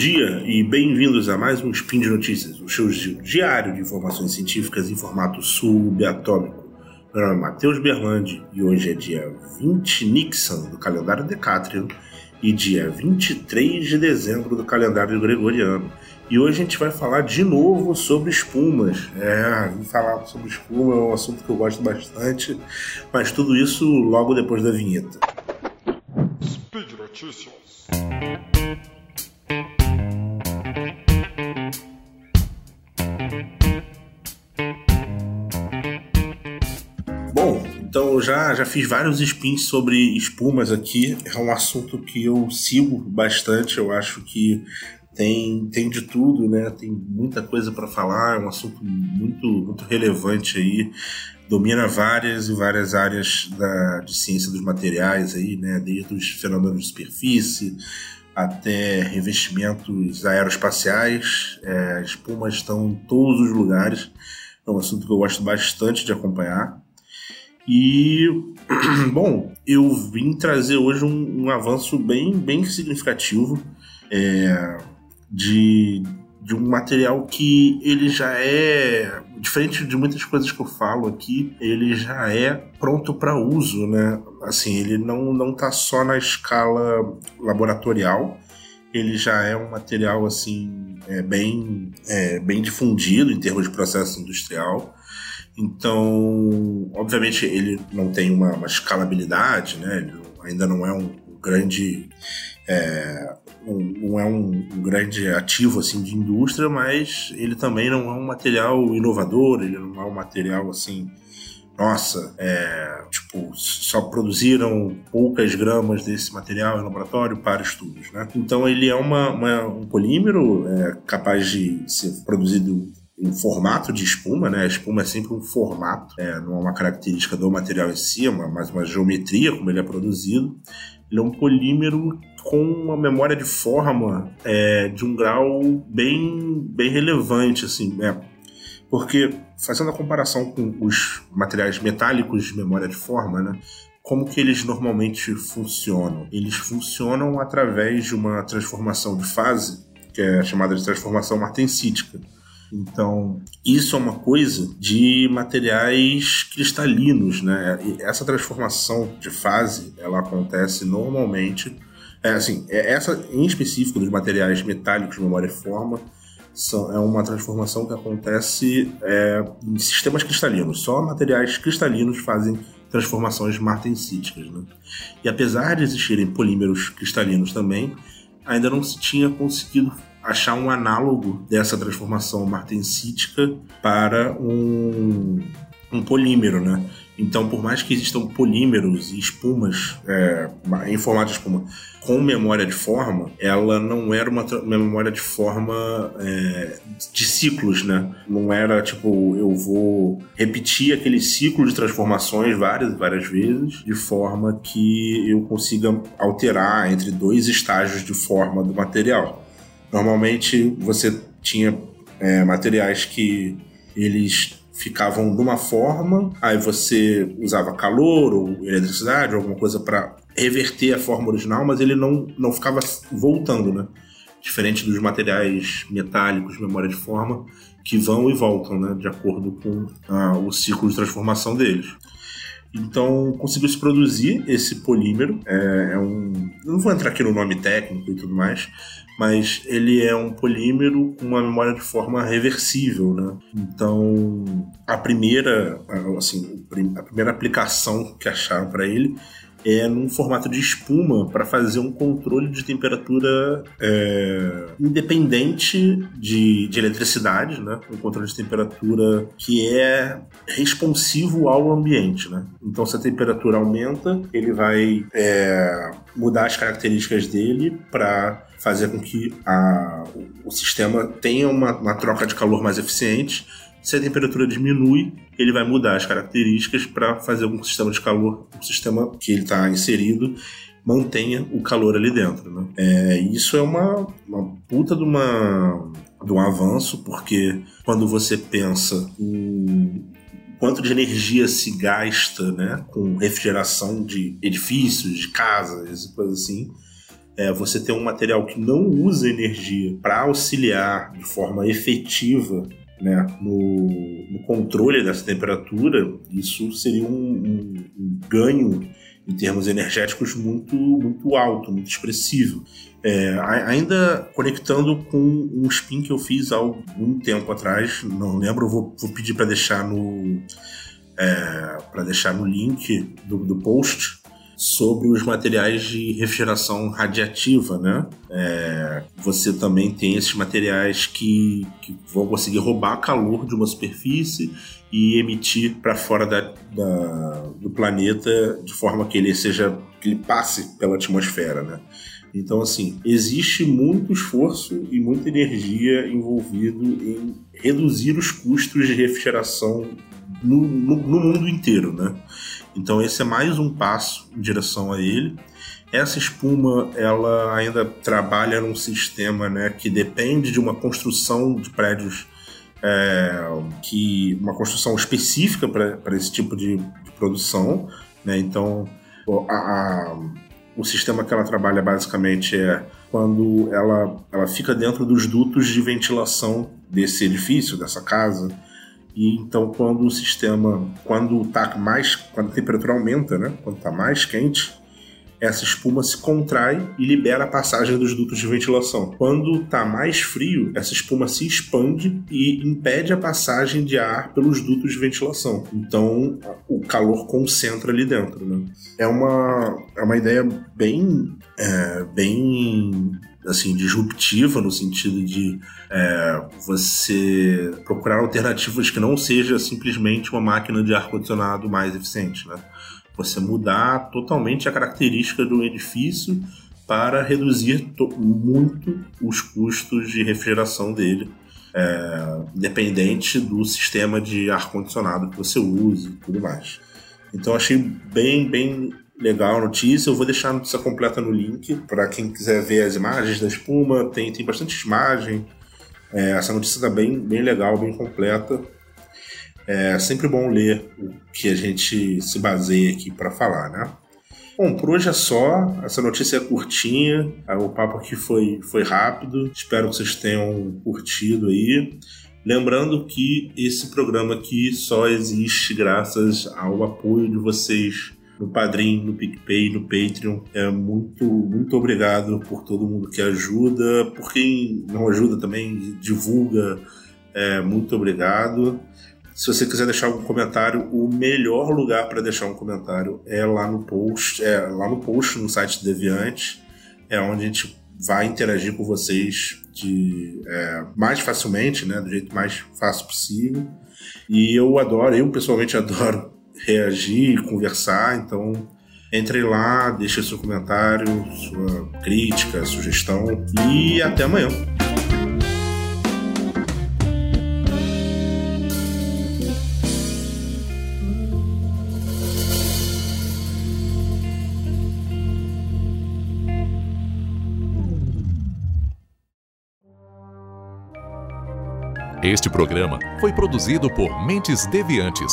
dia e bem-vindos a mais um Spin de Notícias, o seu diário de informações científicas em formato subatômico. Meu nome é Matheus Berlandi e hoje é dia 20 Nixon do calendário Decatrian e dia 23 de dezembro do calendário gregoriano. E hoje a gente vai falar de novo sobre espumas. É, falar sobre espuma é um assunto que eu gosto bastante, mas tudo isso logo depois da vinheta. Speed Notícias. Então eu já, já fiz vários spins sobre espumas aqui. É um assunto que eu sigo bastante. Eu acho que tem, tem de tudo, né? Tem muita coisa para falar, é um assunto muito, muito relevante aí. Domina várias e várias áreas da, de ciência dos materiais aí, né? Desde os fenômenos de superfície até revestimentos aeroespaciais. É, espumas estão em todos os lugares. É um assunto que eu gosto bastante de acompanhar. E, bom, eu vim trazer hoje um, um avanço bem, bem significativo. É, de, de um material que ele já é diferente de muitas coisas que eu falo aqui, ele já é pronto para uso, né? Assim, ele não não tá só na escala laboratorial, ele já é um material assim é, bem é, bem difundido em termos de processo industrial. Então, obviamente, ele não tem uma, uma escalabilidade, né? Ele ainda não é um grande é, não é um, um, grande ativo assim de indústria, mas ele também não é um material inovador, ele não é um material assim, nossa, é, tipo, só produziram poucas gramas desse material em laboratório para estudos, né? Então ele é uma, uma um polímero é, capaz de ser produzido em formato de espuma, né? A espuma é sempre um formato, é, não é uma característica do material em si, é mas uma geometria como ele é produzido. Ele é um polímero com uma memória de forma é, de um grau bem, bem relevante, assim, né? Porque, fazendo a comparação com os materiais metálicos de memória de forma, né? Como que eles normalmente funcionam? Eles funcionam através de uma transformação de fase, que é chamada de transformação martensítica. Então, isso é uma coisa de materiais cristalinos, né? E essa transformação de fase, ela acontece normalmente é, assim, é, essa em específico dos materiais metálicos de memória e forma são, é uma transformação que acontece é, em sistemas cristalinos. Só materiais cristalinos fazem transformações martensíticas. Né? E apesar de existirem polímeros cristalinos também, ainda não se tinha conseguido achar um análogo dessa transformação martensítica para um, um polímero, né? Então, por mais que existam polímeros e espumas é, em formato de espuma com memória de forma, ela não era uma, memória de forma é, de ciclos, né? Não era tipo, eu vou repetir aquele ciclo de transformações várias várias vezes, de forma que eu consiga alterar entre dois estágios de forma do material. Normalmente você tinha é, materiais que eles ficavam de uma forma, aí você usava calor ou eletricidade, alguma coisa para reverter a forma original, mas ele não, não ficava voltando, né? Diferente dos materiais metálicos, memória de forma, que vão e voltam, né? De acordo com ah, o ciclo de transformação deles. Então conseguiu se produzir esse polímero. É, é um. Eu não vou entrar aqui no nome técnico e tudo mais, mas ele é um polímero com uma memória de forma reversível, né? Então, a primeira, assim, a primeira aplicação que acharam para ele é num formato de espuma para fazer um controle de temperatura é, independente de, de eletricidade, né? Um controle de temperatura que é responsivo ao ambiente, né? Então, se a temperatura aumenta, ele vai é, mudar as características dele para fazer com que a, o sistema tenha uma, uma troca de calor mais eficiente se a temperatura diminui, ele vai mudar as características para fazer o sistema de calor, o sistema que ele está inserido, mantenha o calor ali dentro. Né? É, isso é uma, uma puta de, uma, de um avanço, porque quando você pensa em quanto de energia se gasta né, com refrigeração de edifícios, de casas e coisas assim, é, você ter um material que não usa energia para auxiliar de forma efetiva né, no, no, controle dessa temperatura, isso seria um, um, um, ganho em termos energéticos muito, muito alto, muito expressivo. É, ainda conectando com um spin que eu fiz há algum tempo atrás, não lembro, vou, vou pedir para deixar no é, para deixar no link do, do post sobre os materiais de refrigeração radiativa, né? É, você também tem esses materiais que, que, vão conseguir roubar calor de uma superfície e emitir para fora da, da, do planeta de forma que ele seja que ele passe pela atmosfera, né? Então, assim, existe muito esforço e muita energia envolvido em reduzir os custos de refrigeração no, no, no mundo inteiro, né? Então esse é mais um passo em direção a ele. Essa espuma, ela ainda trabalha num sistema né, que depende de uma construção de prédios, é, que uma construção específica para esse tipo de, de produção. Né? Então, a, a, o sistema que ela trabalha basicamente é quando ela, ela fica dentro dos dutos de ventilação desse edifício, dessa casa, e então quando o sistema, quando tá mais, quando a temperatura aumenta, né, quando está mais quente, essa espuma se contrai e libera a passagem dos dutos de ventilação. Quando está mais frio, essa espuma se expande e impede a passagem de ar pelos dutos de ventilação. Então o calor concentra ali dentro. Né? É, uma, é uma ideia bem, é, bem assim, disruptiva no sentido de é, você procurar alternativas que não seja simplesmente uma máquina de ar-condicionado mais eficiente, né? Você mudar totalmente a característica do edifício para reduzir muito os custos de refrigeração dele, é, independente do sistema de ar-condicionado que você use e tudo mais. Então achei bem, bem legal a notícia. Eu vou deixar a notícia completa no link para quem quiser ver as imagens da espuma. Tem, tem bastante imagem. É, essa notícia está bem, bem legal, bem completa. É sempre bom ler o que a gente se baseia aqui para falar, né? Bom, por hoje é só. Essa notícia é curtinha. O papo aqui foi, foi rápido. Espero que vocês tenham curtido aí. Lembrando que esse programa aqui só existe graças ao apoio de vocês no Padrim, no PicPay, no Patreon. É muito, muito obrigado por todo mundo que ajuda, por quem não ajuda também, divulga. É, muito obrigado. Se você quiser deixar algum comentário, o melhor lugar para deixar um comentário é lá no post, é lá no post no site Deviante, é onde a gente vai interagir com vocês de é, mais facilmente, né, do jeito mais fácil possível. E eu adoro, eu pessoalmente adoro reagir, conversar. Então, entre lá, deixe seu comentário, sua crítica, sugestão e até amanhã. Este programa foi produzido por Mentes Deviantes